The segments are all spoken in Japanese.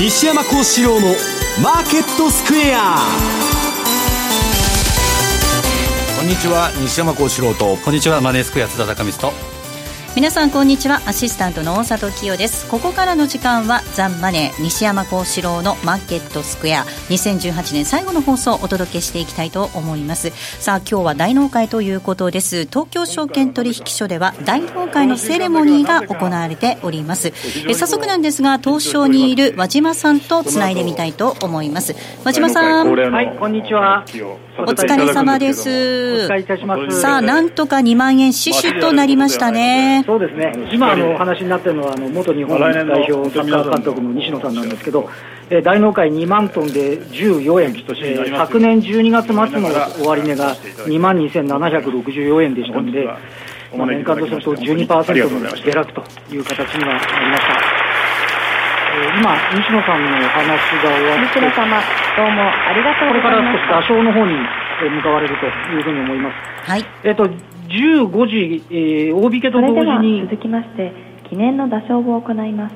西山幸四郎のマーケットスクエア。こんにちは西山幸四郎と。こんにちはマネースクエア津田隆光と皆さんこんにちは。アシスタントの大里清です。ここからの時間はザンマネー西山幸四郎のマーケットスクエア2018年最後の放送をお届けしていきたいと思います。さあ今日は大納会ということです。東京証券取引所では大納会のセレモニーが行われております。え早速なんですが東証にいる和島さんとつないでみたいと思います。和島さん。はいこんにちは。お疲れ様です。さあなんとか2万円死守となりましたねそうですね、今あのお話になっているのはあの元日本代表サッカー監督の西野さんなんですけど、えー、大納会2万トンで14円、えー、昨年12月末の終値が2万2764円でしたので、まあ、年間とすると12%の下落という形にはなりました。えー、今、西野さんのお話が終わって、西野様、どうもありがとうございます。これから少し打賞の方に向かわれるというふうに思います。はい。えっ、と、15時、えー、大引けと同時に。続きまして記念の打賞を行います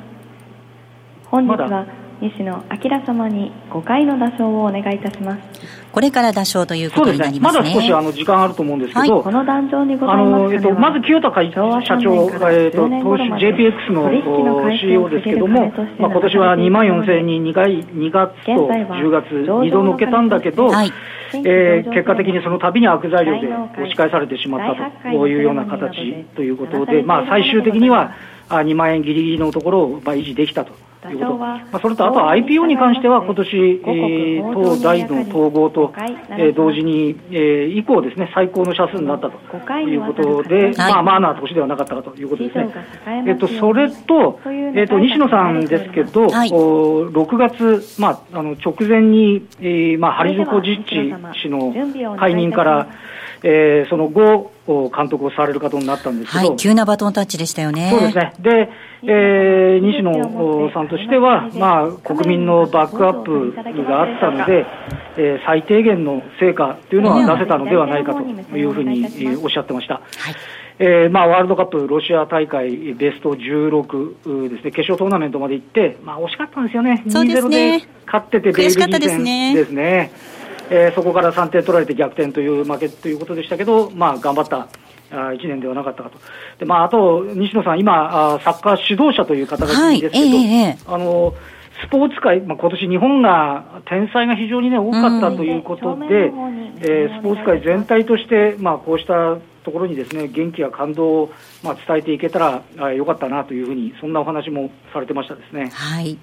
本日は西野明様に5回の打賞をお願いいたします。これから打賞ということになります、ね、まだ少しあの時間あると思うんですけど、はい、この壇上にございますえっと、まず清田会社長、えっと、投資 JPX の CEO ですけども、まあ、今年は2万4000人2回2月と10月2度のけたんだけど、はいえー、結果的にその度に悪材料で押し返されてしまったというような形ということで、まあ、最終的には2万円ぎりぎりのところを維持できたと。いうこと。まあ、それとあとは IPO に関しては、今年、えー、当大の統合と、えー、同時に、えー、以降ですね、最高の社数になったということで、まあ、まあな年ではなかったかということですね。えっと、それと、えっと、西野さんですけど、はい、6月、まあ、あの直前に、えー、まあ、ハリズコジッチ氏の解任から、えー、その後、監督をされることになったんですけど、はい、急なバトンタッチでしたよね。そうですね。で、えー、西野さんとしては、まあ、国民のバックアップがあったので、えー、最低限の成果というのは出せたのではないかというふうに、えー、おっしゃってました。はいえーまあ、ワールドカップロシア大会ベスト16ですね、決勝トーナメントまで行って、まあ、惜しかったんですよね、そうですねで勝ってて、ベルギー戦ですね。えー、そこから3点取られて逆転という負けということでしたけど、まあ、頑張ったあ1年ではなかったかと、でまあ、あと西野さん、今、あサッカー指導者という肩書きですけど、はいえー、あのスポーツ界、まあ今年日本が天才が非常に、ね、多かったということで、うん、えー、スポーツ界全体として、まあ、こうしたところにですね元気や感動を、まあ、伝えていけたらあよかったなというふうに、そんなお話もされてましたですね。はい。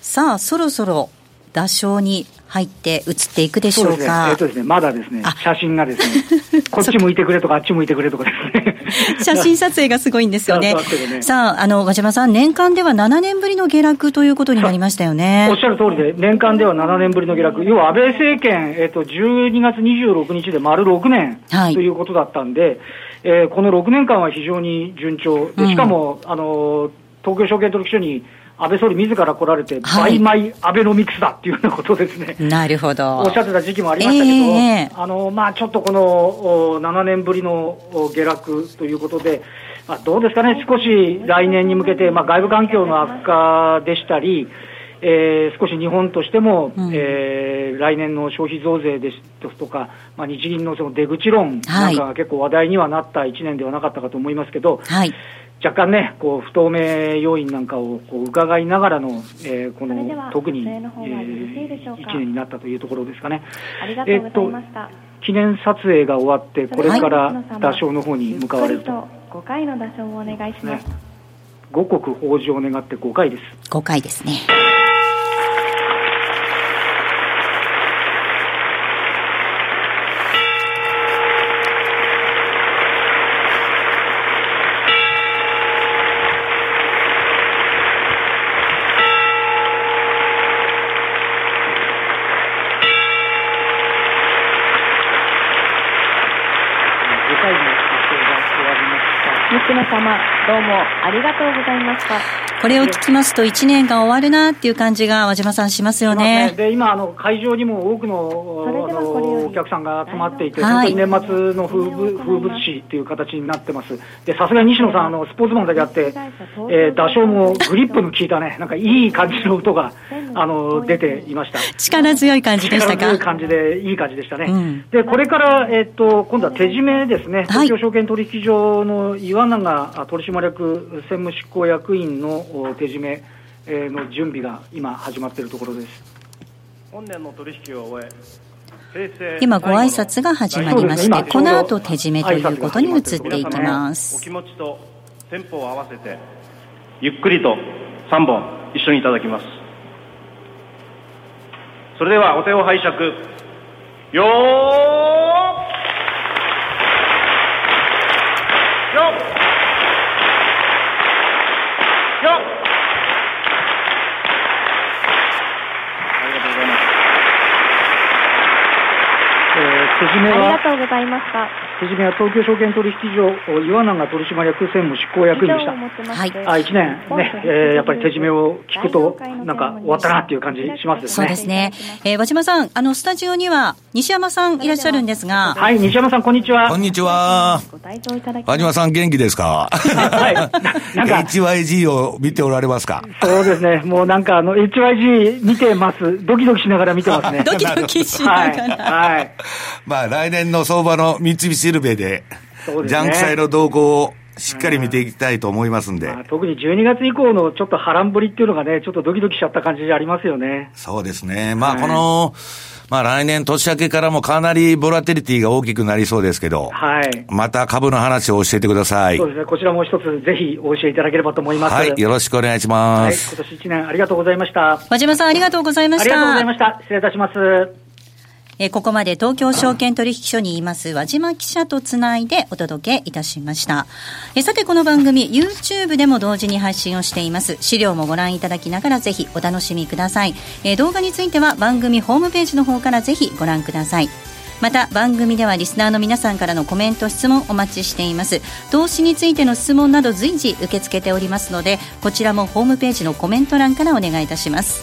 さあ、そろそろ打賞に入って移っていくでしょうか？ね、えっ、ー、とですね、まだですね、写真がですね、こっち向いてくれとか、あっち向いてくれとかですね。写真撮影がすごいんですよね。ねさあ、あの、和島さん、年間では7年ぶりの下落ということになりましたよね。おっしゃる通りで、年間では7年ぶりの下落。要は安倍政権、えっ、ー、と、12月26日で丸6年ということだったんで、はい、えー、この6年間は非常に順調。でしかも、うん、あの、東京証券取引所に安倍総理自ら来られて、はい、マイマイアベノミクスだっていうようなことですね。なるほど。おっしゃってた時期もありましたけど、えー、あの、まあちょっとこの7年ぶりの下落ということで、まあ、どうですかね、少し来年に向けて、まあ、外部環境の悪化でしたり、えー、少し日本としても、うん、えー、来年の消費増税ですとか、まあ、日銀のその出口論なんかが結構話題にはなった1年ではなかったかと思いますけど、はい、若干ね、こう不透明要因なんかをこう伺いながらの、えー、この特に、えー、1年になったというところですかね。えっと、記念撮影が終わって、これから打賞の方に向かわれると。5回の打賞をお願いします。ね、五穀豊穣を願って5回です。5回ですね。様、どうもありがとうございました。これを聞きますと、1年が終わるなっていう感じが、和島さん、しますよね。ねで今あの、会場にも多くのあのお客さんが集まっていて、はい、本当に年末の風物風物詩っていう形になってます、でさすがに西野さん、あのスポーツマンだけあって、えー、打賞もグリップの効いたね、なんかいい感じの音があの出ていました。力強い感じでしたか？力強い感じで、いい感じでしたね。うん、でこれから、えー、っと今度は手締めですね、東京証券取引所の岩永取締役専務執行役員の手締めの準備が今始まっているところです。本年の取引を終え今ご挨拶が始まりまして、この後手締めということに移っていきます。お気持ちとテンポを合わせて、ゆっくりと3本一緒にいただきます。それではお手を拝借。よー手締めは、ありがとうございました。手締めは東京証券取引所、岩永取締役専務執行役員でした。はい。あ、1年ね、えー、やっぱり手締めを聞くと、なんか終わったなっていう感じしますね。そうですね。えー、和島さん、あの、スタジオには西山さんいらっしゃるんですが。はい、西山さん、こんにちは。こんにちは。和島さん、元気ですか？はい。なんか、HYG を見ておられますか？そうですね。もうなんか、あの、HYG 見てます。ドキドキしながら見てますね。ドキドキしながら。はい。はいまあ来年の相場の三菱シルベで、ジャンク債の動向をしっかり見ていきたいと思いますんで、まあ、特に12月以降のちょっと波乱ぶりっていうのがね、ちょっとドキドキしちゃった感じありますよね。そうですね。まあ、この、まあ来年年明けからもかなりボラテリティが大きくなりそうですけど、はい。また株の話を教えてください。そうですね。こちらも一つぜひお教えいただければと思います。はい。よろしくお願いします。はい。今年1年ありがとうございました。和島さんありがとうございました。ありがとうございました。失礼いたします。えここまで東京証券取引所にいます和島記者とつないでお届けいたしました。えさてこの番組 YouTube でも同時に配信をしています。資料もご覧いただきながらぜひお楽しみください。え動画については番組ホームページの方からぜひご覧ください。また番組ではリスナーの皆さんからのコメント質問お待ちしています投資についての質問など随時受け付けておりますのでこちらもホームページのコメント欄からお願いいたします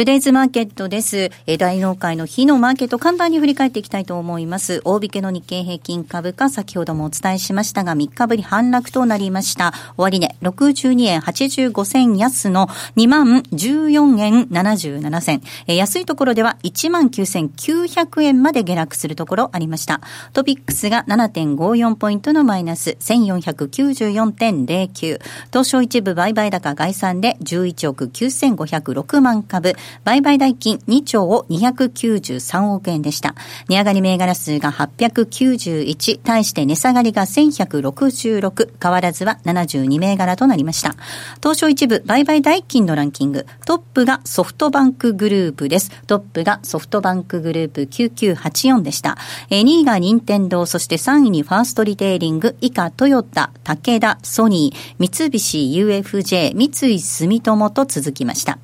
トゥデイズマーケットです。え大納会の日のマーケット簡単に振り返っていきたいと思います。大引けの日経平均株価、先ほどもお伝えしましたが、3日ぶり反落となりました。終値、62円85銭安の2万14円77銭。え安いところでは1万9900円まで下落するところありました。トピックスが7.54ポイントのマイナス1494.09。東証一部売買高概算で11億9506万株。売買代金2兆を293億円でした。値上がり銘柄数が891、対して値下がりが1166、変わらずは72銘柄となりました。東証一部売買代金のランキング、トップがソフトバンクグループです。トップがソフトバンクグループ9984でした。2位が任天堂、そして3位にファーストリテイリング、以下トヨタ、武田、ソニー、三菱 UFJ、三井住友と続きました。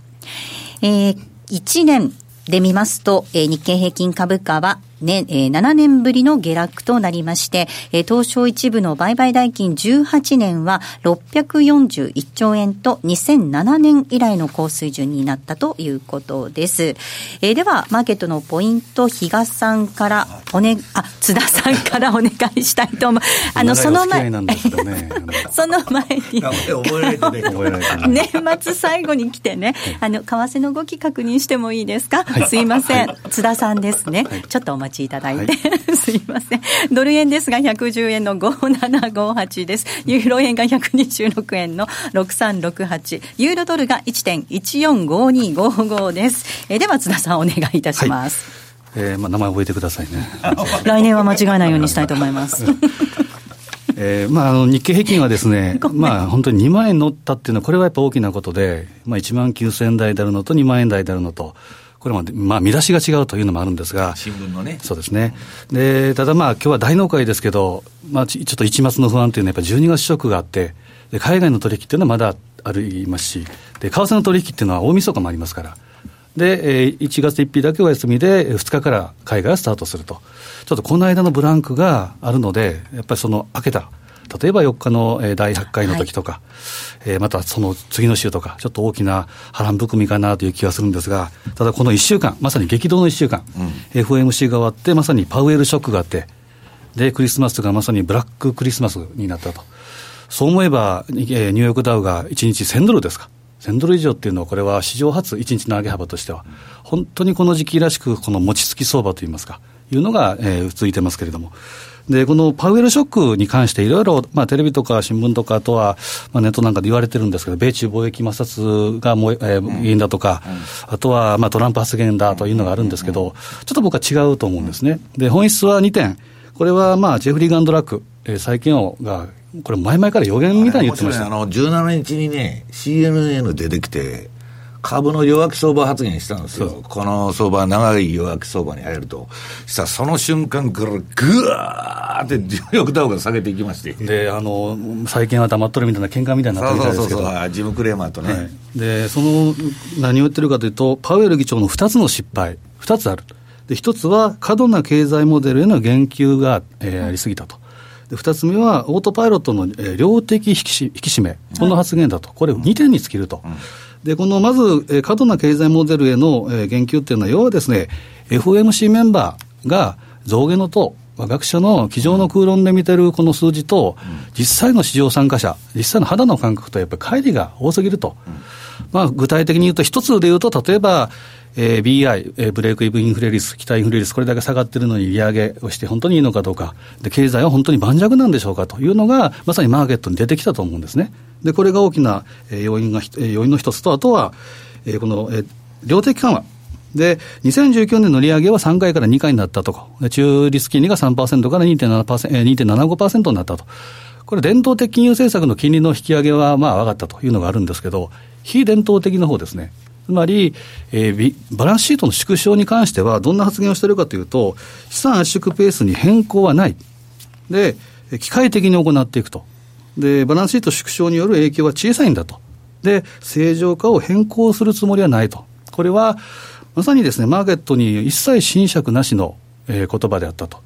えー、1年で見ますと、えー、日経平均株価はね、えー、7年ぶりの下落となりまして、えー、東証一部の売買代金18年は641兆円と2007年以来の高水準になったということです。えー、では、マーケットのポイント、比嘉さんからおね、あ、津田さんからお願いしたいと思う。あの、その前、ね、その前に、年末最後に来てね、あの、為替の動き確認してもいいですか、はい、すいません、津田さんですね。はい、ちょっとお待ちいただいて、はい、すいません。ドル円ですが110円の5758です。ユーロ円が126円の6368。ユーロドルが1.145255です。えでは津田さんお願いいたします。えーまあ、名前覚えてくださいね。来年は間違えないようにしたいと思います。えーまあ、あの日経平均はですね、まあ、本当に2万円乗ったっていうのは、これはやっぱ大きなことで、まあ、1万9000円台であるのと2万円台であるのと、これも、まあ、見出しが違うというのもあるんですが、新聞のね。そうですね。で、ただまあ、今日は大納会ですけど、まあ、ちょっと一末の不安というのは、やっぱり12月ショックがあって、で海外の取引っていうのはまだありますし、で、為替の取引っていうのは大晦日もありますから、で、1月1日だけお休みで、2日から海外がスタートすると。ちょっとこの間のブランクがあるので、やっぱりその開けた、例えば4日の第8回の時とか、はい、えー、またその次の週とか、ちょっと大きな波乱含みかなという気がするんですが、ただこの1週間、まさに激動の1週間、うん、FOMC が終わって、まさにパウエルショックがあって、で、クリスマスがまさにブラッククリスマスになったと。そう思えば、ニューヨークダウが1日1000ドルですか。1000ドル以上っていうのは、これは史上初、1日の上げ幅としては、本当にこの時期らしく、この餅つき相場といいますか、いうのが、えー、続いてますけれども。で、このパウエルショックに関していろいろ、まあテレビとか新聞とか、あとは、まあネットなんかで言われてるんですけど、米中貿易摩擦がもう、えー、原因だとか、うん、あとは、まあトランプ発言だというのがあるんですけど、ちょっと僕は違うと思うんですね。で、本質は2点。これはまあ、ジェフリー・ガンドラック、えー、債券王が、これ前々から予言みたいに言ってました。あの、17日にね、CNN 出てきて、株の弱気相場発言したんですよ。この相場、長い弱気相場に入ると。したらその瞬間からぐわーってダウが下げていきまして。で、あの、最近は黙っとるみたいな喧嘩みたいになってるみたいですけど。そうそうそうジム・クレーマーとね、はい。で、その、何を言ってるかというと、パウエル議長の2つの失敗、2つある。で、1つは過度な経済モデルへの言及が、えー、ありすぎたと。で2つ目は、オートパイロットの、えー、量的引き引き締め、この発言だと、これ、2点に尽きると。うんで、このまず、えー、過度な経済モデルへの、えー、言及っていうのは、要はですね、FOMC メンバーが増減のと、学者の机上の空論で見てるこの数字と、実際の市場参加者、実際の肌の感覚とやっぱり乖離が多すぎると。まあ、具体的に言うと、一つで言うと、例えば、えー、BI、えー、ブレイクイブインフレ率、期待インフレ率、これだけ下がってるのに利上げをして本当にいいのかどうか、で経済は本当に盤石なんでしょうかというのが、まさにマーケットに出てきたと思うんですね。で、これが大きな、えー、要因が、えー、要因の一つと、あとは、えー、この、えー、量的緩和。で、2019年の利上げは3回から2回になったとか、中リス金利が3%から2.75%になったと。これ、伝統的金融政策の金利の引き上げはまあ上がったというのがあるんですけど、非伝統的な方ですね。つまり、えー、バランスシートの縮小に関しては、どんな発言をしているかというと、資産圧縮ペースに変更はない。で、機械的に行っていくと。で、バランスシート縮小による影響は小さいんだと。で、正常化を変更するつもりはないと。これは、まさにですね、マーケットに一切侵釈なしのえー、言葉であったと。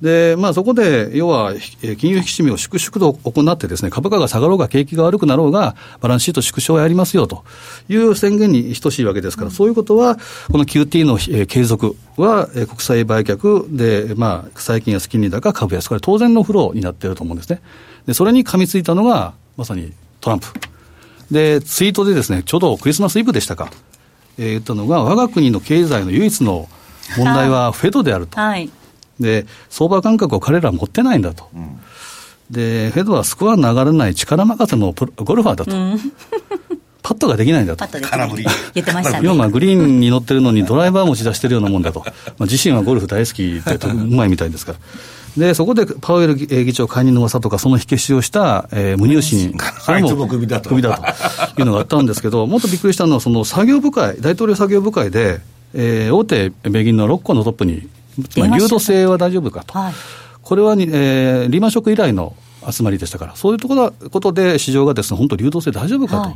で、まあそこで、要は、金融引き締めを粛々と行ってですね、株価が下がろうが景気が悪くなろうが、バランスシート縮小をやりますよという宣言に等しいわけですから、うん、そういうことは、この QT の、えー、継続は、えー、国債売却で、まあ、債金安金利高株安、これ当然のフローになっていると思うんですね。で、それに噛みついたのが、まさにトランプ。で、ツイートでですね、ちょうどクリスマスイブでしたか、えー、言ったのが、我が国の経済の唯一の問題はフェドであると、はい、で相場感覚を彼らは持ってないんだと、うん、でフェドはスコアの上がらない力任せのゴルファーだと。うん パットができないんだと。空振り。言ってましたね。要はグリーンに乗ってるのにドライバー持ち出してるようなもんだと。まあ、自身はゴルフ大好きで、うまいみたいですから。で、そこでパウエル議長解任の噂とか、その火消しをした、えー、無入信、それも首だと。首だというのがあったんですけど、もっとびっくりしたのは、その作業部会、大統領作業部会で、えー、大手米銀の6個のトップに、まあ、流動性は大丈夫かと、はい、これはに、えー、リーマンショック以来の集まりでしたから、そういうところことで市場がですね、本当流動性大丈夫かと。はい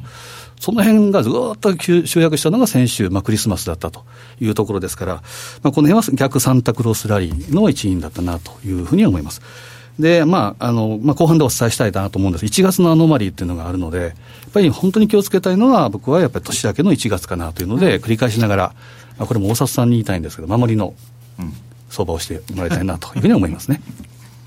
その辺がずっと集約したのが先週、まあ、クリスマスだったというところですから、まあ、この辺は逆サンタクロースラリーの一因だったなというふうに思います。で、まあ、あの、まあ、後半でお伝えしたいなと思うんです。1月のアノマリーっていうのがあるので、やっぱり本当に気をつけたいのは、僕はやっぱり年明けの1月かなというので、繰り返しながら、まあ、これも大里さんに言いたいんですけど、守りの相場をしてもらいたいなというふうに思いますね。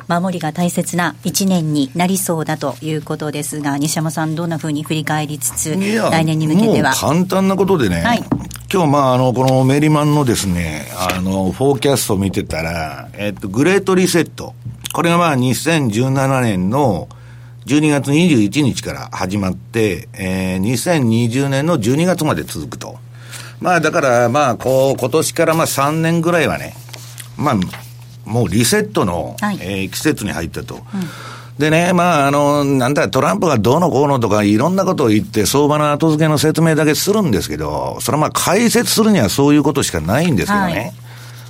守りが大切な1年になりそうだということですが、西山さん、どんなふうに振り返りつつ、来年に向けては？簡単なことでね、はい、今日まああのこのメリマンのですね、あのフォーキャストを見てたら、えっとグレートリセット、これがまあ2017年の12月21日から始まって、えー、2020年の12月まで続くと。まあだからまあこう今年からまあ3年ぐらいはね、まあもうリセットの、はい、えー、季節に入ったと。うんでね、まあ、あの、なんだ、トランプがどうのこうのとか、いろんなことを言って、相場の後付けの説明だけするんですけど、それはまあ、解説するにはそういうことしかないんですけどね。はい、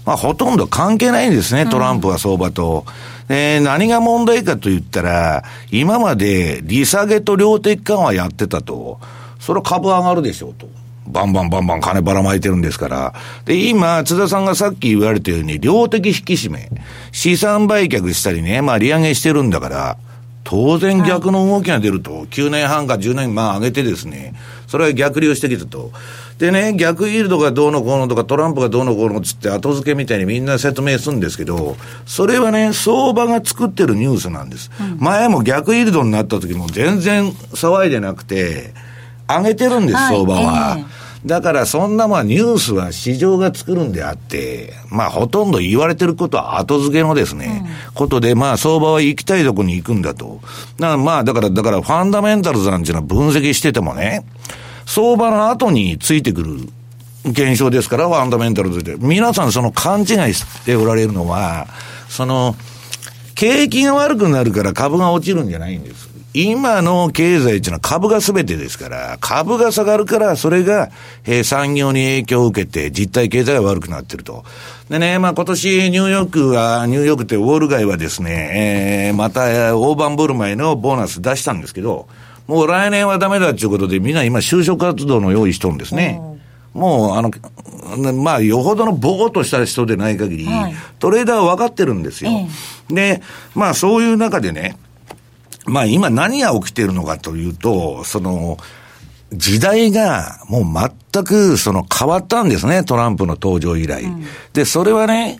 まあ、ほとんど関係ないんですね、トランプは相場と。で、何が問題かと言ったら、今まで利下げと量的緩和やってたと、それは株上がるでしょうと。バンバンバンバン金ばらまいてるんですから。で、今、津田さんがさっき言われたように、量的引き締め、資産売却したりね、まあ利上げしてるんだから、当然逆の動きが出ると、はい、9年半か10年まあ上げてですね、それは逆流してきたと。でね、逆イールドがどうのこうのとか、トランプがどうのこうのつって後付けみたいにみんな説明するんですけど、それはね、相場が作ってるニュースなんです。うん、前も逆イールドになった時も全然騒いでなくて、上げてるんです、相場は。えーだからそんなまあニュースは市場が作るんであって、まあほとんど言われてることは後付けのですね、うん、ことでまあ相場は行きたいとこに行くんだと。だからまあだから、だからファンダメンタルズなんていうのは分析しててもね、相場の後についてくる現象ですから、ファンダメンタルズで。皆さんその勘違いしておられるのは、その、景気が悪くなるから株が落ちるんじゃないんです。今の経済っていうのは株が全てですから、株が下がるから、それが、えー、産業に影響を受けて、実体経済が悪くなってると。でね、まあ今年ニューヨークは、ニューヨークってウォール街はですね、えー、また大盤振る舞いのボーナス出したんですけど、もう来年はダメだっていうことで、みんな今就職活動の用意しとるんですね。もう、あの、まあ、よほどのボーっとした人でない限り、はい、トレーダーは分かってるんですよ。えで、まあ、そういう中でね、まあ今何が起きているのかというと、その、時代がもう全くその変わったんですね、トランプの登場以来。うん、で、それはね、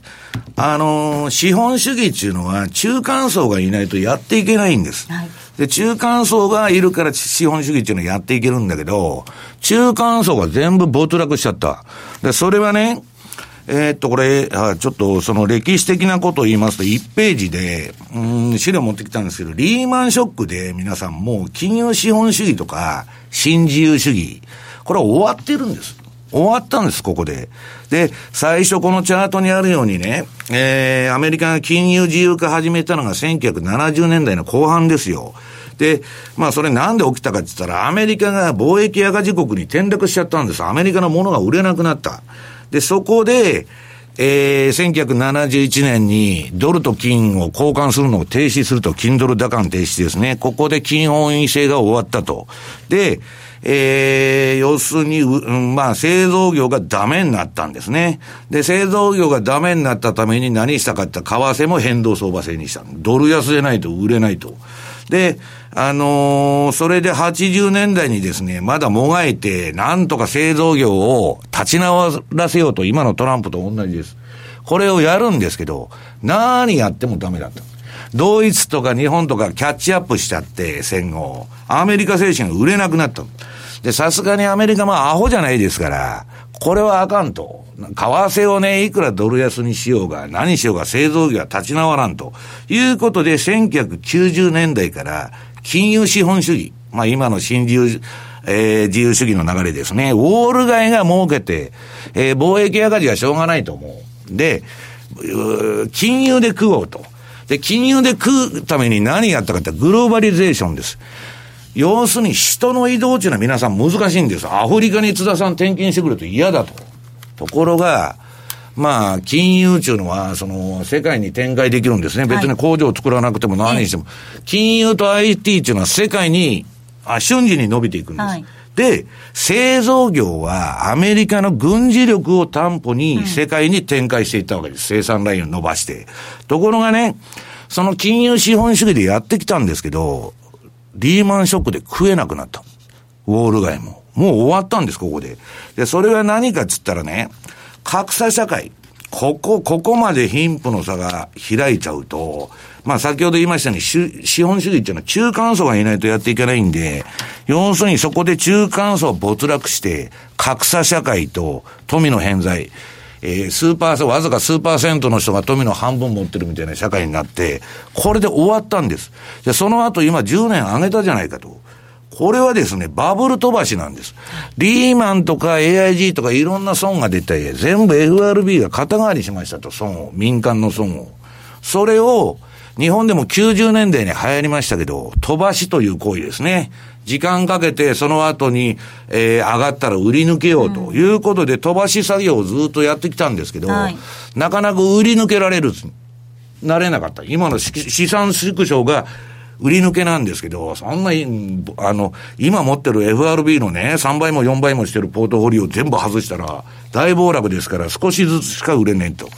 あの、資本主義っていうのは中間層がいないとやっていけないんです。はい、で、中間層がいるから資本主義っていうのはやっていけるんだけど、中間層が全部没落しちゃった。で、それはね、え、っと、これ、ちょっとその歴史的なことを言いますと、1ページで、うん、資料持ってきたんですけど、リーマンショックで皆さんもう金融資本主義とか、新自由主義、これは終わってるんです。終わったんです、ここで。で、最初このチャートにあるようにね、えー、アメリカが金融自由化始めたのが1970年代の後半ですよ。で、まあそれなんで起きたかって言ったら、アメリカが貿易赤字国に転落しちゃったんです。アメリカのものが売れなくなった。で、そこで、えー、1971年にドルと金を交換するのを停止すると、金ドル打艦停止ですね。ここで金本位制が終わったと。で、えー、要するに、うん、まあ、製造業がダメになったんですね。で、製造業がダメになったために何したかって、為替も変動相場制にした。ドル安でないと売れないと。で、あのー、それで80年代にですね、まだもがいて、なんとか製造業を立ち直らせようと、今のトランプと同じです。これをやるんですけど、何やってもダメだった。ドイツとか日本とかキャッチアップしちゃって、戦後。アメリカ製品が売れなくなった。で、さすがにアメリカもアホじゃないですから、これはあかんと。為替をね、いくらドル安にしようが、何しようが製造業は立ち直らんと。いうことで、1990年代から金融資本主義、まあ今の新自由、えー、自由主義の流れですね。ウォール街が儲けて、えー、貿易赤字はしょうがないと思う。で、金融で食おうと。で、金融で食うために何やったかってグローバリゼーションです。要するに人の移動っていうのは皆さん難しいんです。アフリカに津田さん転勤してくると嫌だと。ところが、まあ、金融っていうのは、その、世界に展開できるんですね。別に工場を作らなくても何にしても。金融と IT っていうのは世界に、あ瞬時に伸びていくんです。はいで、製造業はアメリカの軍事力を担保に世界に展開していったわけです。生産ラインを伸ばして。ところがね、その金融資本主義でやってきたんですけど、リーマンショックで食えなくなった。ウォール街も。もう終わったんです、ここで。で、それは何かっつったらね、格差社会。ここ、ここまで貧富の差が開いちゃうと、まあ先ほど言いましたように、資本主義っていうのは中間層がいないとやっていけないんで、要するにそこで中間層没落して、格差社会と富の偏在、えー、数パーセント、わずか数パーセントの人が富の半分持ってるみたいな社会になって、これで終わったんです。で、その後今10年上げたじゃないかと。これはですね、バブル飛ばしなんです。リーマンとか AIG とかいろんな損が出て、全部 FRB が肩代わりしましたと、損を、民間の損を。それを、日本でも90年代に流行りましたけど、飛ばしという行為ですね。時間かけて、その後に、えー、上がったら売り抜けようということで、飛ばし作業をずっとやってきたんですけど、はい、なかなか売り抜けられる、なれなかった。今の資産縮小が、売り抜けなんですけど、そんな、あの、今持ってる FRB のね、3倍も4倍もしてるポートフォリオ全部外したら、大暴落ですから少しずつしか売れねえと。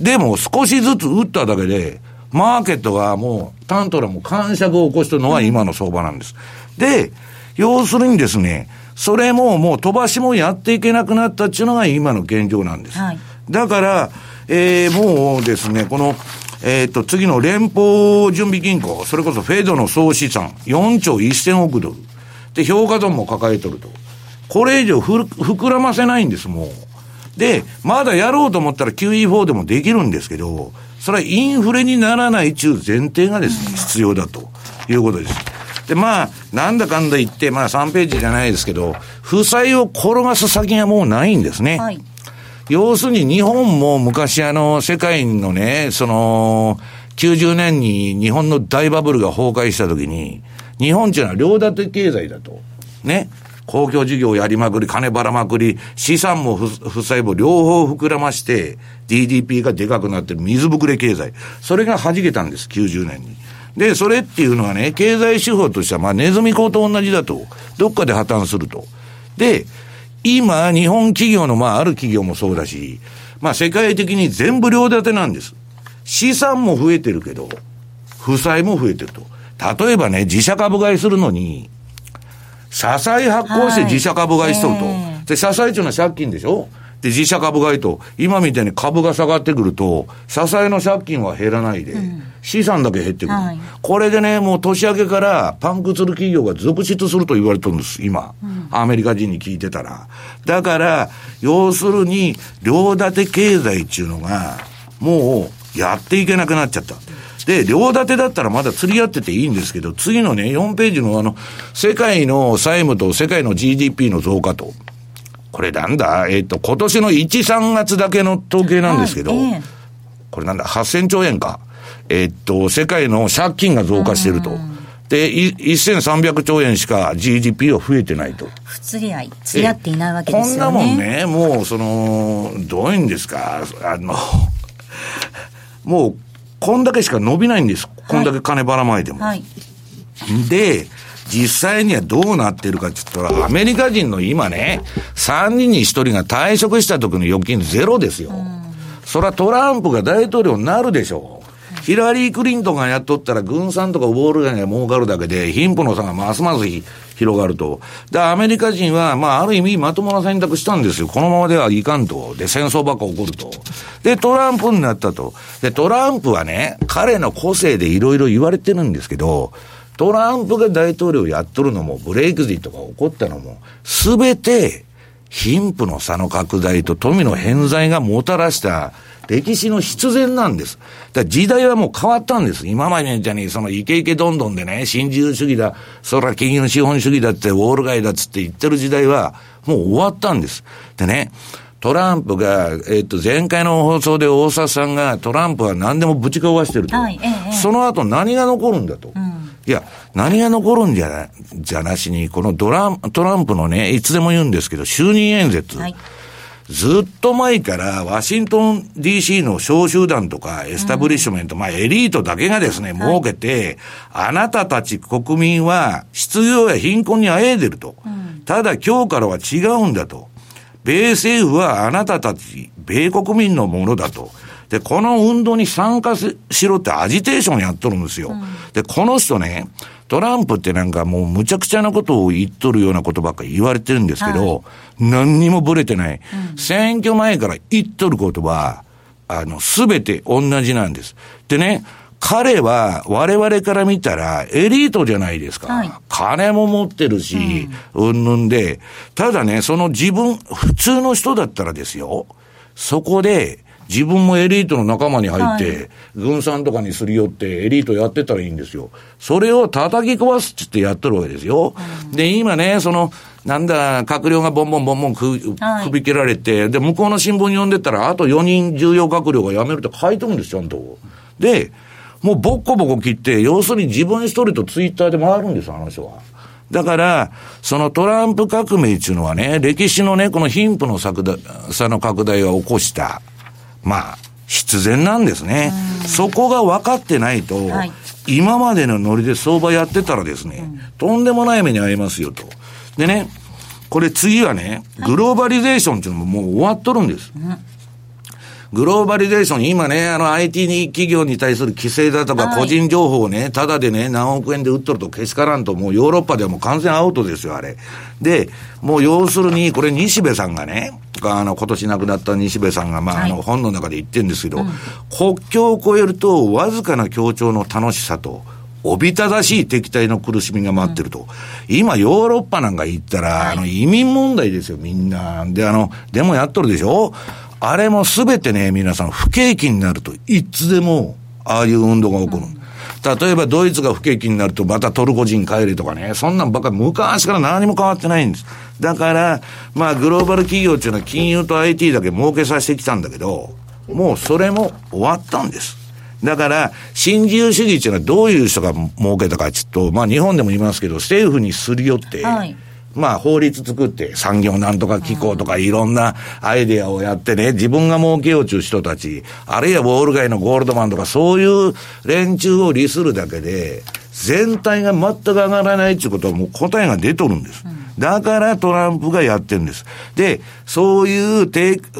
でも少しずつ売っただけで、マーケットがもう、タントラも感触を起こしてるのが今の相場なんです。で、要するにですね、それももう飛ばしもやっていけなくなったっていうのが今の現状なんです。はい、だから、えー、もうですね、この、えっ、ー、と、次の連邦準備銀行、それこそフェードの総資産、4兆1000億ドル。で、評価損も抱えとると。これ以上ふ膨らませないんです、もう。で、まだやろうと思ったら QE4 でもできるんですけど、それはインフレにならないという前提がですね、必要だということです。で、まあ、なんだかんだ言って、まあ3ページじゃないですけど、負債を転がす先がもうないんですね。はい、要するに日本も昔あの、世界のね、その、90年に日本の大バブルが崩壊した時に、日本っていうのは両立て経済だと。ね。公共事業をやりまくり、金ばらまくり、資産も負債も両方膨らまして、DDP がでかくなってる水ぶくれ経済。それが弾けたんです、90年に。で、それっていうのはね、経済手法としては、まあ、ネズミ講と同じだと。どっかで破綻すると。で、今、日本企業の、まあ、ある企業もそうだし、まあ、世界的に全部両立てなんです。資産も増えてるけど、負債も増えてると。例えばね、自社株買いするのに、社債発行して自社株買いしとると。はい、で、社債っていうのは借金でしょで、自社株買いと、今みたいに株が下がってくると、社債の借金は減らないで、うん、資産だけ減ってくる、はい、これでね、もう年明けからパンクする企業が続出すると言われてるんです、今。うん、アメリカ人に聞いてたら。だから、要するに、両立て経済っていうのが、もう、やっていけなくなっちゃった。で、両立てだったらまだ釣り合ってていいんですけど、次のね、4ページのあの、世界の債務と世界の GDP の増加と。これなんだ？えっ、ー、と、今年の1、3月だけの統計なんですけど、はいえー、これなんだ ?8000 兆円か。えっ、ー、と、世界の借金が増加してると。で、1300兆円しか GDP は増えてないと。不釣り合い、釣り合っていないわけですよね。こんなもんね、もう、その、どういうんですか、あの、もう、こんだけしか伸びないんです。こんだけ金ばらまいても。はい、で、実際にはどうなってるかって言ったら、アメリカ人の今ね、3人に1人が退職した時の預金ゼロですよ。それはトランプが大統領になるでしょう。ヒラリー・クリントンがやっとったら、軍産とかウォール街が儲かるだけで、貧富の差がますます広がると。で、アメリカ人は、まあ、ある意味まともな選択したんですよ。このままではいかんと。で、戦争ばっか起こると。で、トランプになったと。で、トランプはね、彼の個性でいろいろ言われてるんですけど、トランプが大統領やっとるのも、ブレイクジットが起こったのも、すべて、貧富の差の拡大と富の偏在がもたらした歴史の必然なんです。だ時代はもう変わったんです。今までみたいに、そのイケイケどんどんでね、新自由主義だ、そら金融資本主義だって、ウォール街だっつって言ってる時代は、もう終わったんです。でね、トランプが、えっ、ー、と、前回の放送で大沢さんが、トランプは何でもぶち壊してると。はいええ、その後何が残るんだと。うんいや、何が残るんじゃな、じゃなしに、このドラトランプのね、いつでも言うんですけど、就任演説。はい、ずっと前からワシントン DC の小集団とかエスタブリッシュメント、うん、まあエリートだけがですね、儲けて、はい、あなたたち国民は失業や貧困にあえいでると。うん、ただ今日からは違うんだと。米政府はあなたたち、米国民のものだと。で、この運動に参加しろってアジテーションやっとるんですよ。うん、で、この人ね、トランプってなんかもうむちゃくちゃなことを言っとるようなことばっかり言われてるんですけど、はい、何にもブレてない、うん、選挙前から言っとることは、あの、すべて同じなんです。でね、彼は我々から見たらエリートじゃないですか。はい、金も持ってるし、うんぬんで、ただね、その自分、普通の人だったらですよ、そこで自分もエリートの仲間に入って、軍産とかにすり寄ってエリートやってたらいいんですよ。それを叩き壊すってってやっとるわけですよ。で、今ね、その、なんだ、閣僚がボンボンボンボンく、首切られて、で、向こうの新聞読んでたら、あと4人重要閣僚が辞めるって書いてるんです、ちゃんと。で、もうボッコボコ切って、要するに自分一人とツイッターで回るんです、あの人は。だから、そのトランプ革命っていうのはね、歴史のね、この貧富の差の拡大を起こした、まあ、必然なんですね。そこが分かってないと、はい、今までのノリで相場やってたらですね、うん、とんでもない目に遭いますよと。でね、これ次はね、グローバリゼーションっていうのももう終わっとるんです。うんグローバリゼーション、今ね、あの IT 企業に対する規制だとか、個人情報をね、ただでね、何億円で売っとるとけしからんと、もうヨーロッパではもう完全アウトですよ、あれ。で、もう要するに、これ西部さんがね、あの、今年亡くなった西部さんが、まあ、あの、本の中で言ってるんですけど、うん、国境を越えると、わずかな協調の楽しさと、おびただしい敵対の苦しみが待ってると。うん、今、ヨーロッパなんか行ったら、はい、あの、移民問題ですよ、みんな。で、あの、でもやっとるでしょ？あれもすべてね、皆さん不景気になると、いつでも、ああいう運動が起こる。例えばドイツが不景気になるとまたトルコ人帰れとかね、そんなんばっかり昔から何も変わってないんです。だから、まあグローバル企業っていうのは金融と IT だけ儲けさせてきたんだけど、もうそれも終わったんです。だから、新自由主義っていうのはどういう人が儲けたかちょっと、まあ日本でも言いますけど、政府にすり寄って、はいまあ法律作って産業なんとか機構とかいろんなアイデアをやってね、自分が儲けようちゅう人たち、あるいはウォール街のゴールドマンとかそういう連中を利するだけで、全体が全く上がらないっていうことはもう答えが出とるんです。だからトランプがやってるんです。で、そういう、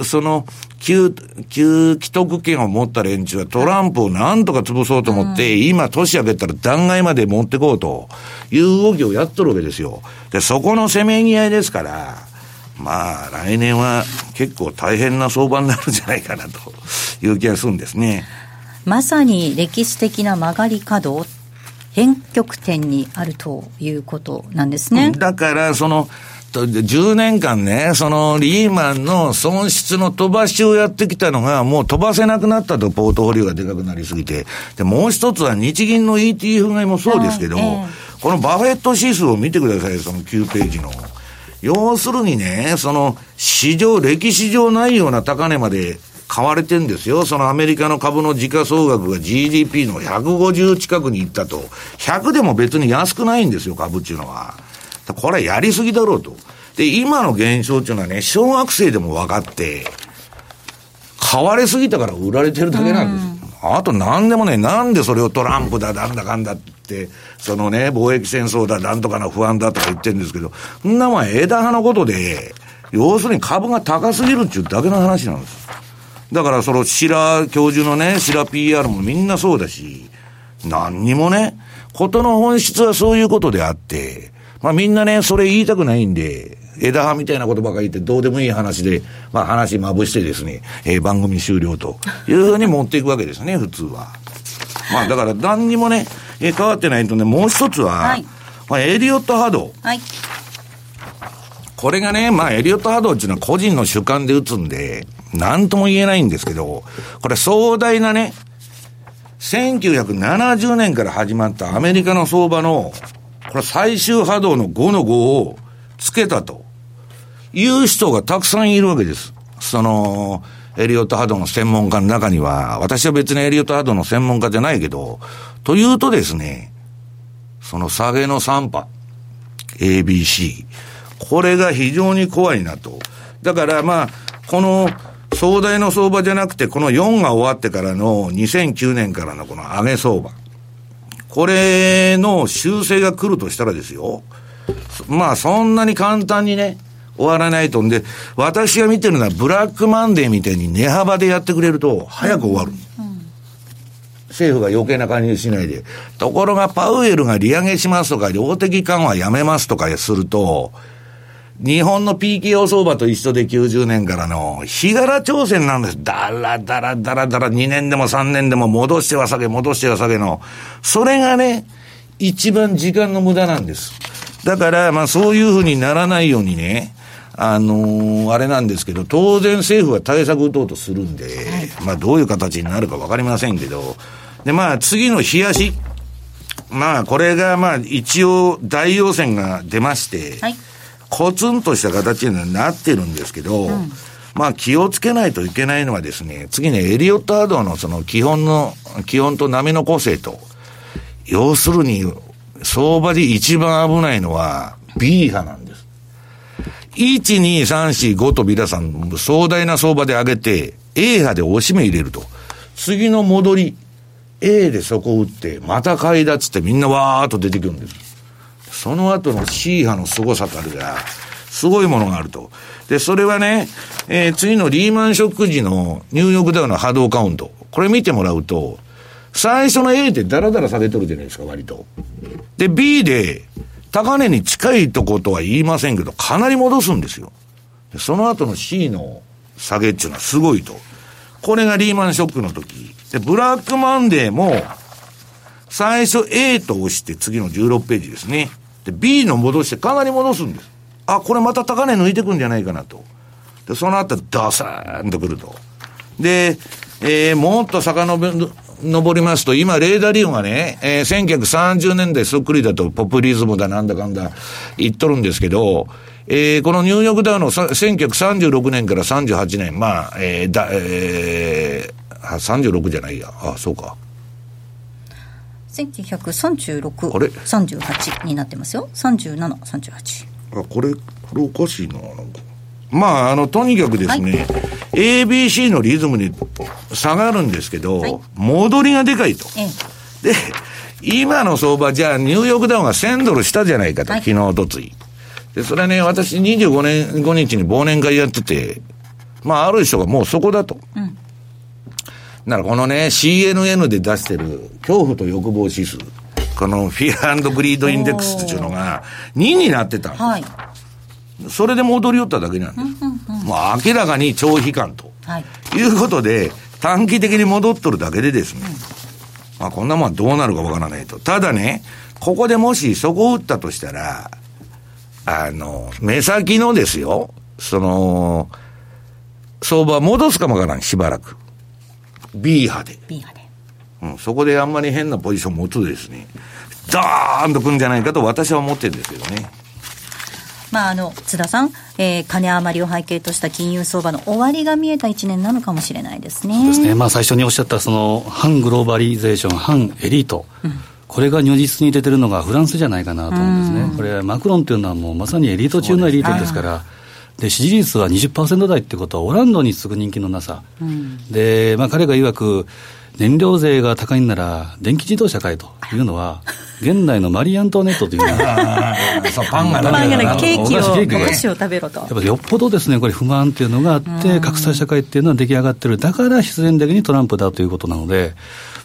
その、旧、旧既得権を持った連中はトランプをなんとか潰そうと思って、うん、今年明けたら弾劾まで持ってこうという動きをやっとるわけですよ。で、そこのせめぎ合いですから、まあ、来年は結構大変な相場になるんじゃないかなという気がするんですね。まさに歴史的な曲がり角、変局点にあるということなんですね。だから、その、10年間ね、そのリーマンの損失の飛ばしをやってきたのが、もう飛ばせなくなったと、ポートフォリオがでかくなりすぎて。で、もう一つは日銀の ETF 買いもそうですけど、はいえー、このバフェット指数を見てください、その9ページの。要するにね、その市場、歴史上ないような高値まで買われてんですよ。そのアメリカの株の時価総額が GDP の150近くに行ったと。100でも別に安くないんですよ、株っていうのは。これはやりすぎだろうと。で、今の現象っていうのはね、小学生でも分かって、買われすぎたから売られてるだけなんですよ。あと何でもね、なんでそれをトランプだ、なんだかんだって、そのね、貿易戦争だ、なんとかの不安だとか言ってるんですけど、そんなもん枝葉のことで、要するに株が高すぎるっていうだけの話なんです。だからその白教授のね、白 PR もみんなそうだし、何にもね、ことの本質はそういうことであって、まあみんなね、それ言いたくないんで、枝葉みたいなことばかり言ってどうでもいい話で、まあ話まぶしてですね、えー、番組終了というふうに持っていくわけですね、普通は。まあだから何にもね、えー、変わってないとね、もう一つは、はい、まあエリオット波動。はい。これがね、まあエリオット波動っていうのは個人の主観で打つんで、なんとも言えないんですけど、これ壮大なね、1970年から始まったアメリカの相場のこれ最終波動の5の5をつけたという人がたくさんいるわけです。その、エリオット波動の専門家の中には、私は別にエリオット波動の専門家じゃないけど、というとですね、その下げの3波、ABC、これが非常に怖いなと。だからまあ、この壮大の相場じゃなくて、この4が終わってからの2009年からのこの上げ相場。これの修正が来るとしたらですよ。まあそんなに簡単にね、終わらないとんで、私が見てるのはブラックマンデーみたいに値幅でやってくれると早く終わるん。政府が余計な介入しないで。ところがパウエルが利上げしますとか、量的緩和やめますとかすると、日本の PKO 相場と一緒で90年からの、日柄挑戦なんです。だらだらだらだら2年でも3年でも戻しては下げ、戻しては下げの。それがね、一番時間の無駄なんです。だから、まあそういうふうにならないようにね、あのー、あれなんですけど、当然政府は対策打とうとするんで、まあどういう形になるかわかりませんけど、で、まあ次の冷やし。まあこれがまあ一応大要線が出まして、はいコツンとした形にはなってるんですけど、うん、まあ気をつけないといけないのはですね、次にエリオット・アドのその基本の、基本と波の個性と、要するに、相場で一番危ないのは B 派なんです。1、2、3、4、5と皆さん、壮大な相場で上げて、A 派で押し目入れると。次の戻り、A でそこ打って、また買いだっつってみんなわーっと出てくるんです。その後の C 波の凄さたるが、すごいものがあると。で、それはね、えー、次のリーマンショック時のニューヨークダウの波動カウント。これ見てもらうと、最初の A ってダラダラ下げとるじゃないですか、割と。で、B で、高値に近いとことは言いませんけど、かなり戻すんですよ。でその後の C の下げっていうのはすごいと。これがリーマンショックの時。で、ブラックマンデーも、最初 A と押して次の16ページですね。で、B の戻してかなり戻すんです。あ、これまた高値抜いてくんじゃないかなと。で、その後、ドサーンとくると。で、えー、もっと遡る登りますと、今、レーダーリオがね、えー、1930年代そっくりだと、ポプリズムだなんだかんだ言っとるんですけど、えー、このニューヨークダウの1936年から38年、まあ、えー、だ、えー、36じゃないや。あ、そうか。1936、あれ ?38 になってますよ。37、38。あ、これ、これおかしいな、なんか。まあ、あの、とにかくですね、はい、ABC のリズムに下がるんですけど、はい、戻りがでかいと。ええ、で、今の相場、じゃあ、ニューヨークダウンが1000ドルしたじゃないかと、はい、昨日、おとつい。で、それね、私25年、5日に忘年会やってて、まあ、ある人がもうそこだと。うんだからこのね、CNN で出してる恐怖と欲望指数、この Fear Greed Index っていうのが2になってたはい。それで戻り寄っただけなんです。もう明らかに長期間と。はい。いうことで、短期的に戻っとるだけでですね、うん、まあこんなもんはどうなるかわからないと。ただね、ここでもしそこを打ったとしたら、あの、目先のですよ、その、相場戻すかもわからん、しばらく。B 派で。B 派で。うん、そこであんまり変なポジション持つとですね、ダーンとくんじゃないかと私は思ってるんですけどね。まあ、あの津田さん、えー、金余りを背景とした金融相場の終わりが見えた1年なのかもしれないですね。そうですね、まあ、最初におっしゃったその反グローバリゼーション、反エリート、うん、これが如実に出てるのがフランスじゃないかなと思うんですね、これ、マクロンというのはもうまさにエリート中のエリートですから。で支持率は20%台ってことは、オランダに次ぐ人気のなさ、うん、でまあ、彼が曰く、燃料税が高いんなら、電気自動車かいというのは、現代のマリー・アントワネットというのは、パンがパンがケーキを、お菓子を食べろと。やっぱよっぽどですね、これ、不満っていうのがあって、格差社会っていうのは出来上がってる、だから必然的にトランプだということなので、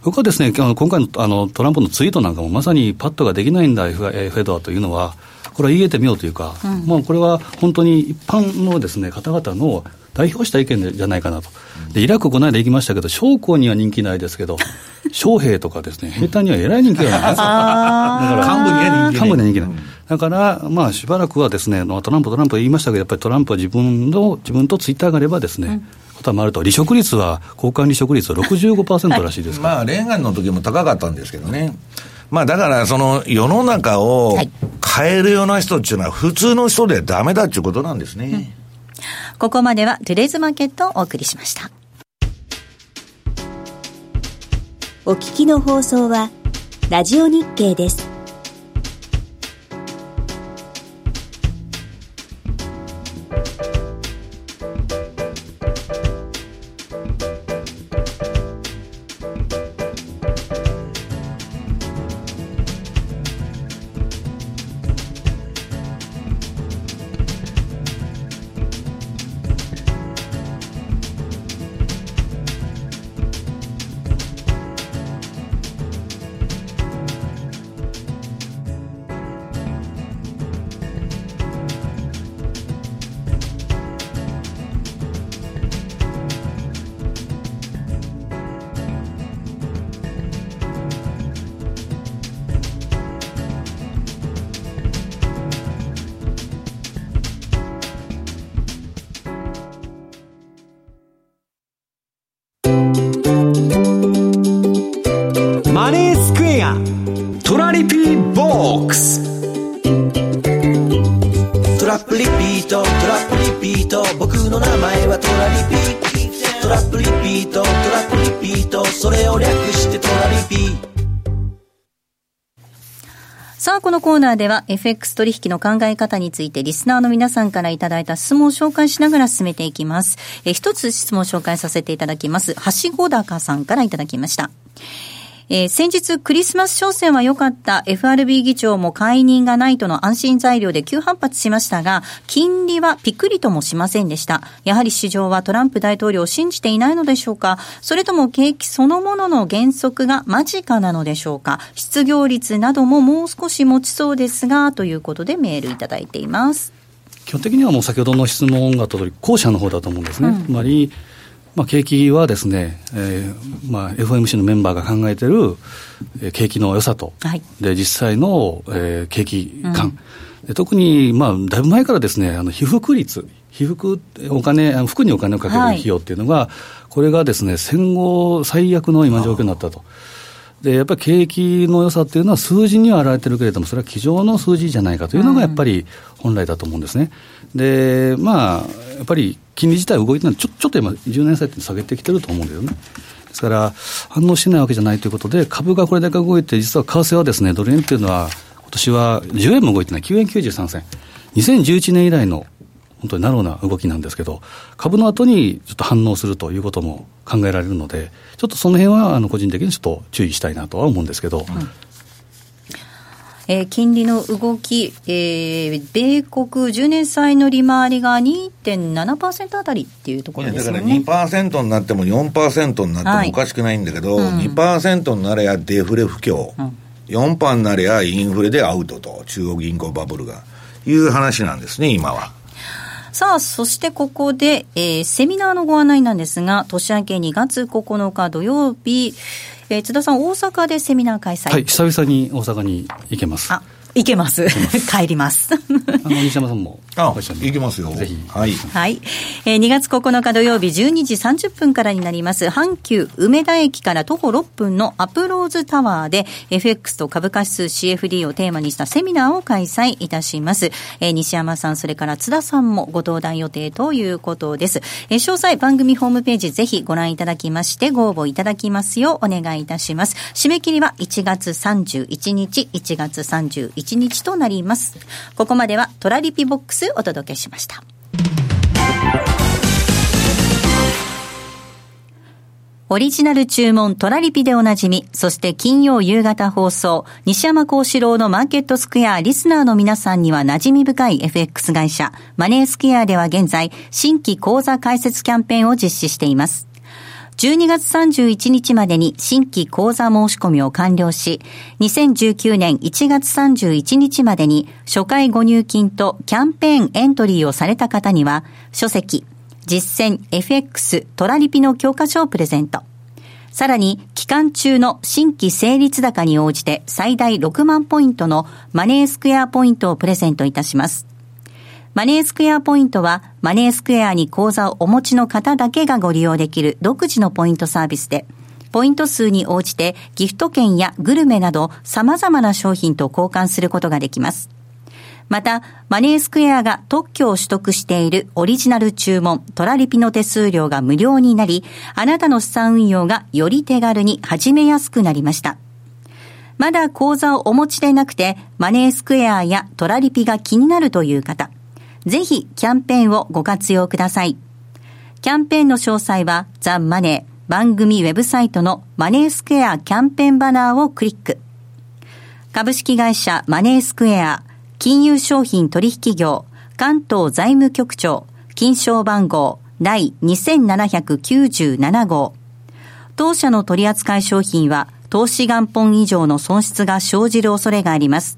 僕はですね、今回のあのトランプのツイートなんかも、まさにパッドができないんだ、フェドはというのは、これは言えてみようというか、うん、まあ、これは本当に一般のです、ね、方々の代表した意見じゃないかなと。でイラク、この間行きましたけど、将校には人気ないですけど、将兵とかですね、兵隊にはえらい人気がない。だから幹部には人気ない。幹部には人気ない。だから、まあ、しばらくはですね、トランプ、トランプ言いましたけど、やっぱりトランプは自分の、自分とツイッターがあればですね、うんこともあると、離職率は、交換離職率は65%らしいですまあ、レーガンの時も高かったんですけどね。まあだからその世の中を変えるような人っていうのは普通の人でダメだっていうことなんですね。うん、ここまではトゥレーズマーケットをお送りしました。お聞きの放送はラジオ日経です。ボックストラップリピート。トラップリピート。僕の名前はトラリピトラップリピート。トラップリピート。それを略してトラリピさあ、このコーナーでは FX 取引の考え方についてリスナーの皆さんからいただいた質問を紹介しながら進めていきます。え一つ質問を紹介させていただきます。はしご高さんからいただきました。えー、先日クリスマス商戦は良かった FRB 議長も解任がないとの安心材料で急反発しましたが、金利はピクリともしませんでした。やはり市場はトランプ大統領を信じていないのでしょうかそれとも景気そのものの減速が間近なのでしょうか失業率などももう少し持ちそうですが、ということでメールいただいています。基本的にはもう先ほどの質問がとり、後者の方だと思うんですね。うん、つまり、まあ、景気はですね、えーまあ、FOMC のメンバーが考えてる、えー、景気の良さと、はい、で実際の、えー、景気感、うん、特に、まあ、だいぶ前からですね、あの被服率、被服、お金、服にお金をかける費用っていうのが、はい、これがですね、戦後最悪の今状況になったと。で、やっぱり景気の良さっていうのは数字には表れてるけれども、それは机上の数字じゃないかというのがやっぱり本来だと思うんですね。で、まあ、やっぱり金利自体動いてないちょちょっと今、10年債って下げてきてると思うんだよね。ですから、反応してないわけじゃないということで、株がこれだけ動いて、実は為替はですね、ドル円っていうのは、今年は10円も動いてない、9円93銭。2011年以来の本当にナローな動きなんですけど、株の後にちょっと反応するということも考えられるので、ちょっとその辺はあの個人的にちょっと注意したいなとは思うんですけど。うんえー、金利の動き、えー、米国10年債の利回りが2.7%あたりっていうところですね。だから2%になっても4%になってもおかしくないんだけど、はいうん、2%になればデフレ不況、うん、4%になればインフレでアウトと、中央銀行バブルが、いう話なんですね、今は。さあ、そしてここで、えー、セミナーのご案内なんですが、年明け2月9日土曜日、えー、津田さん、大阪でセミナー開催。はい、久々に大阪に行けます。あ行けます。帰ります。あの、西山さんも。あ、行けますよ。ぜひ。はい。はい。えー、2月9日土曜日12時30分からになります、阪急梅田駅から徒歩6分のアプローズタワーで、FX と株価指数 CFD をテーマにしたセミナーを開催いたします。えー、西山さん、それから津田さんもご登壇予定ということです。えー、詳細番組ホームページぜひご覧いただきまして、ご応募いただきますようお願いいたします。締め切りは1月31日、1月31日となります。ここまではトラリピボックスお届けしました。オリジナル注文トラリピでおなじみ、そして金曜夕方放送、西山幸四郎のマーケットスクエアリスナーの皆さんには馴染み深い FX 会社、マネースクエアでは現在、新規講座開設キャンペーンを実施しています。12月31日までに新規講座申し込みを完了し、2019年1月31日までに初回ご入金とキャンペーンエントリーをされた方には、書籍、実践 FX トラリピの教科書をプレゼント。さらに、期間中の新規成立高に応じて最大6万ポイントのマネースクエアポイントをプレゼントいたします。マネースクエアポイントは、マネースクエアに口座をお持ちの方だけがご利用できる独自のポイントサービスで、ポイント数に応じてギフト券やグルメなど様々な商品と交換することができます。また、マネースクエアが特許を取得しているオリジナル注文、トラリピの手数料が無料になり、あなたの資産運用がより手軽に始めやすくなりました。まだ口座をお持ちでなくて、マネースクエアやトラリピが気になるという方、ぜひキャンペーンをご活用ください。キャンペーンの詳細はザ・マネー番組ウェブサイトのマネースクエアキャンペーンバナーをクリック。株式会社マネースクエア金融商品取引業関東財務局長金賞番号第2797号当社の取扱い商品は投資元本以上の損失が生じる恐れがあります。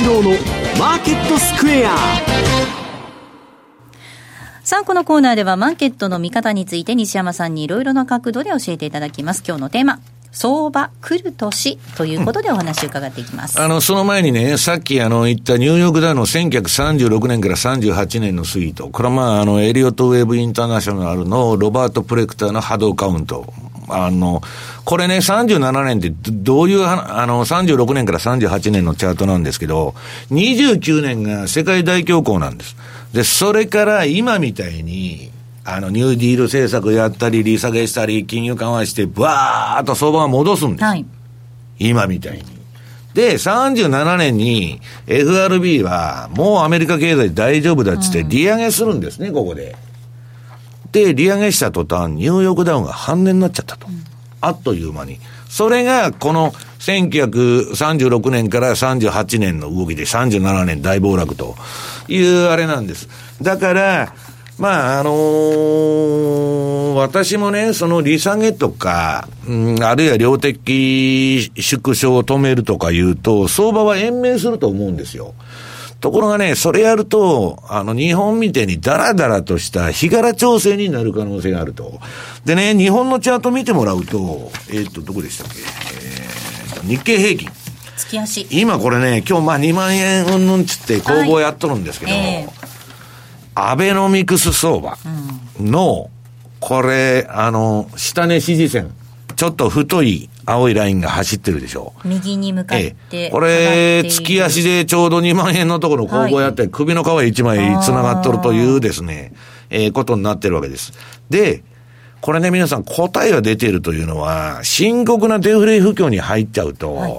西山幸四郎のマーケットスクエアさあ、このコーナーではマーケットの見方について西山さんにいろいろな角度で教えていただきます。今日のテーマ。相場来る年ということでお話を伺っていきます。あの、その前にね、さっきあの言ったニューヨークダウの1936年から38年の推移と、これはまあ、あの、エリオットウェーブインターナショナルのロバート・プレクターの波動カウント。あの、これね、37年ってどういう、あの、36年から38年のチャートなんですけど、29年が世界大恐慌なんです。で、それから今みたいに、あの、ニューディール政策やったり、利下げしたり、金融緩和して、ばーっと相場が戻すんです。はい、今みたいに。で、37年に FRB は、もうアメリカ経済大丈夫だっつって、利上げするんですね、うん、ここで。で、利上げした途端、ニューヨークダウンが半値になっちゃったと。うん、あっという間に。それが、この1936年から38年の動きで37年大暴落というあれなんです。だから、まあ、あのー、私もね、その利下げとか、うん、あるいは量的縮小を止めるとか言うと、相場は延命すると思うんですよ。ところがね、それやると、あの、日本みたいにダラダラとした日柄調整になる可能性があると。でね、日本のチャート見てもらうと、えー、っと、どこでしたっけ？えー、日経平均。月足。今これね、今日まあ2万円うんぬんつって攻防やっとるんですけど、はいえーアベノミクス相場の、これ、あの、下値支持線、ちょっと太い青いラインが走ってるでしょう。右に向かって。これ、月足でちょうど2万円のところの攻防やって、はい、首の皮1枚繋がっとるというですね、えー、ことになってるわけです。で、これね、皆さん答えが出ているというのは、深刻なデフレ不況に入っちゃうと、はい、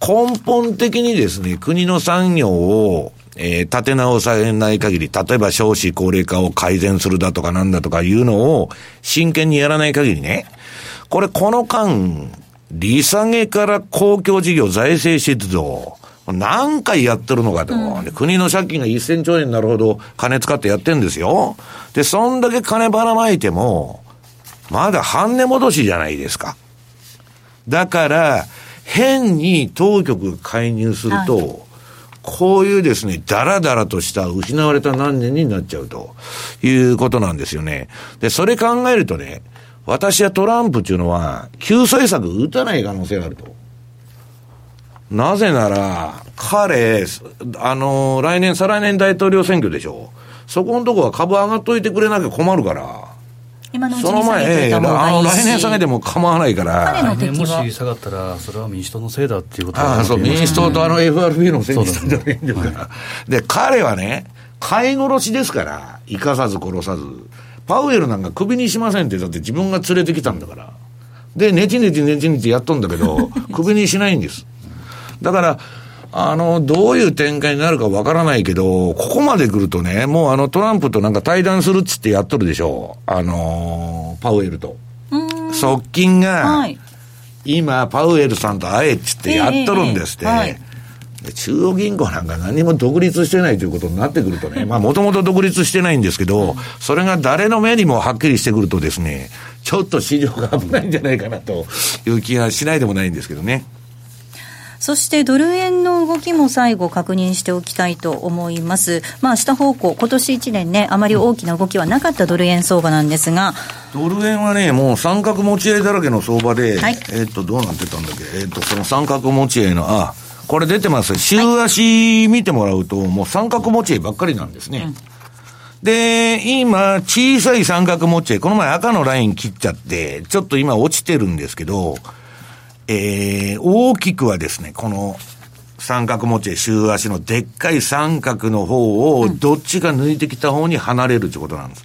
根本的にですね、国の産業をえー、立て直されない限り、例えば少子高齢化を改善するだとかなんだとかいうのを真剣にやらない限りね、これこの間、利下げから公共事業、財政出動、何回やってるのかと、うん、国の借金が1000兆円になるほど金使ってやってんですよ。で、そんだけ金ばらまいても、まだ半値戻しじゃないですか。だから、変に当局が介入すると、はいこういうですね、だらだらとした失われた何年になっちゃうということなんですよね。で、それ考えるとね、私はトランプっていうのは、救済策打たない可能性があると。なぜなら、彼、あの、来年、再来年大統領選挙でしょ。そこのとこは株上がっといてくれなきゃ困るから。今のその前、えー、来年下げても構わないから、来年もし下がったら、それは民主党のせいだっていうことああ、そう、民主党とあの FRB のせいにしたんじゃないんですか。で、彼はね、飼い殺しですから、生かさず殺さず。パウエルなんかクビにしませんって、だって自分が連れてきたんだから。で、ねちねちねちねちやっとんだけど、クビにしないんです。だから、あの、どういう展開になるかわからないけど、ここまで来るとね、もうあのトランプとなんか対談するっつってやっとるでしょう。あのパウエルと。側近が、はい、今、パウエルさんと会えっつってやっとるんですって。えーえーはい中央銀行なんか何も独立してないということになってくるとね、まあもともと独立してないんですけど、それが誰の目にもはっきりしてくるとですね、ちょっと市場が危ないんじゃないかなという気がしないでもないんですけどね。そしてドル円の動きも最後確認しておきたいと思います。まあ下方向、今年1年ね、あまり大きな動きはなかったドル円相場なんですが。ドル円はね、もう三角持ち合いだらけの相場で、はい、えっ、と、どうなってたんだっけ、えっ、と、その三角持ち合いの、あ、これ出てます。週足見てもらうと、もう三角持ち合いばっかりなんですね。うんで、今、小さい三角持ち合い、この前赤のライン切っちゃって、ちょっと今落ちてるんですけど、えー、大きくはですね、この三角持ち週足のでっかい三角の方をどっちが抜いてきた方に離れるってことなんです。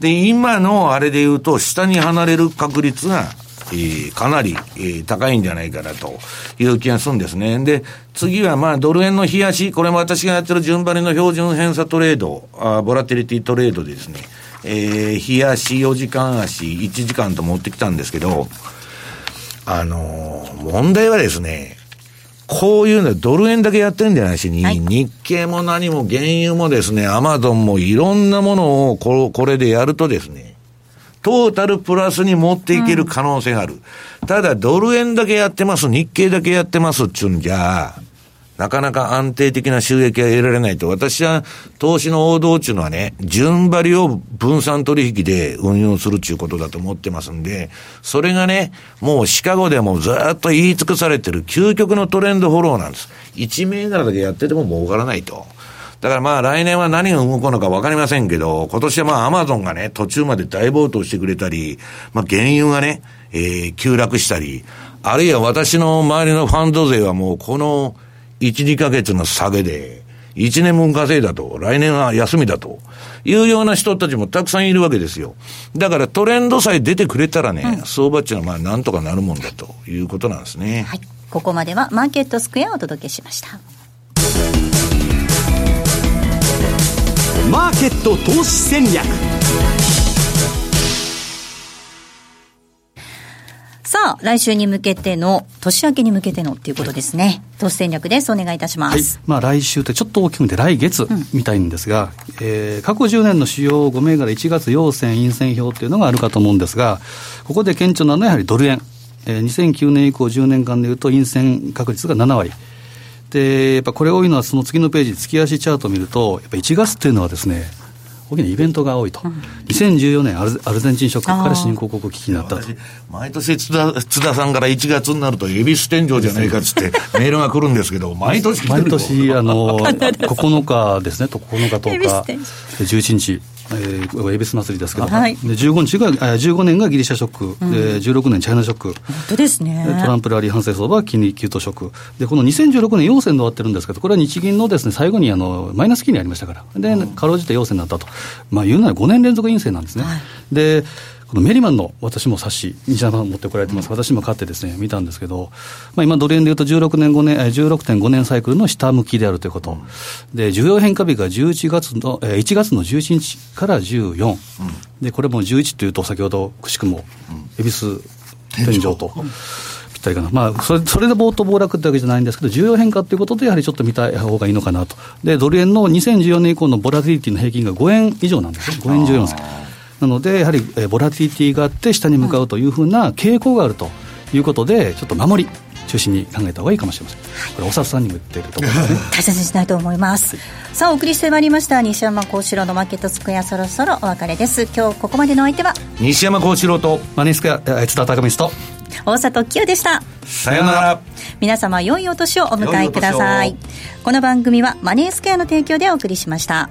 で、今のあれで言うと、下に離れる確率が、えー、かなり、えー、高いんじゃないかなという気がするんですね。で、次はまあドル円の冷やし、これも私がやってる順張りの標準偏差トレード、あボラティリティトレードでですね、えー、冷やし4時間足。1時間と持ってきたんですけど、あのー、問題はですね、こういうのドル円だけやってんじゃないしに、はい、日経も何も原油もですね、アマゾンもいろんなものをここれでやるとですね、トータルプラスに持っていける可能性がある。うん、ただ、ドル円だけやってます、日経だけやってますっていうんじゃ、なかなか安定的な収益が得られないと、私は投資の王道っていうのはね、順張りを分散取引で運用するっていうことだと思ってますんで、それがね、もうシカゴでもずっと言い尽くされてる究極のトレンドフォローなんです。1銘柄だけやってても儲からないと。だからまあ来年は何が動くのか分かりませんけど、今年はまあアマゾンがね、途中まで大暴騰してくれたり、まあ原油がね、えー、急落したり、あるいは私の周りのファンド勢はもうこの1、2ヶ月の下げで、1年分稼いだと、来年は休みだというような人たちもたくさんいるわけですよ。だからトレンドさえ出てくれたらね、うん、相場っていうのはまあなんとかなるもんだということなんですね。はい。ここまではマーケットスクエアをお届けしました。マーケット投資戦略さあ、来週に向けての、年明けに向けてのっていうことですね。投資戦略です。お願いいたします。はい、まあ、来週ってちょっと大きく見て来月みたいんですが、うん、えー、過去10年の主要5銘柄1月陽線、陰線表っていうのがあるかと思うんですが、ここで顕著なのはやはりドル円。えー、2009年以降10年間でいうと陰線確率が7割。で、やっぱこれ多いのはその次のページ、月足チャートを見ると、やっぱ1月っていうのはですね、大きなイベントが多いと、うん、2014年アル、アルゼンチンショックから新興国危機になったと。毎年津田、津田さんから1月になると、恵比寿天井じゃないかっつって、メールが来るんですけど、毎年毎年、あの、9日ですね、9日、10日、11日。えー、恵比寿祭りですけど、はい、で15日が、15年がギリシャショック、うん、で16年チャイナショック、本当ですね、トランプラリー反省相場は金利急騰ショック、でこの2016年、陽線で終わってるんですけど、これは日銀のです、ね、最後にあのマイナス金利ありましたから、で、かろうじて陽線になったと、まあ、言うなら5年連続陰線なんですね。はい、でこのメリマンの私も冊子、西山さん持ってこられてます、私も買ってですね、見たんですけど、まあ、今、ドル円でいうと16年5年、16.5年サイクルの下向きであるということ、で、重要変化日が11月の、え1月の11日から14、で、これも11というと、先ほど、くしくも、恵比寿天井と。ぴったりかな、まあ、それそれで暴騰暴落ってわけじゃないんですけど、重要変化ということで、やはりちょっと見た方がいいのかなと、でドル円の2014年以降のボラティリティの平均が5円以上なんです。ね、5円14銭。なので、やはり、えボラティティがあって、下に向かうというふうな傾向があるということで、ちょっと守り。中心に考えた方がいいかもしれません。これ、お札さんにも言っているところですね。大切にしたいと思います。さあ、お送りしてまいりました、西山幸四郎のマーケットスクエア、そろそろお別れです。今日ここまでのお相手は、西山幸四郎と、マネースクエア、津田隆光と、大里清でした。さようなら。皆様、良いお年をお迎えください。この番組は、マネースクエアの提供でお送りしました。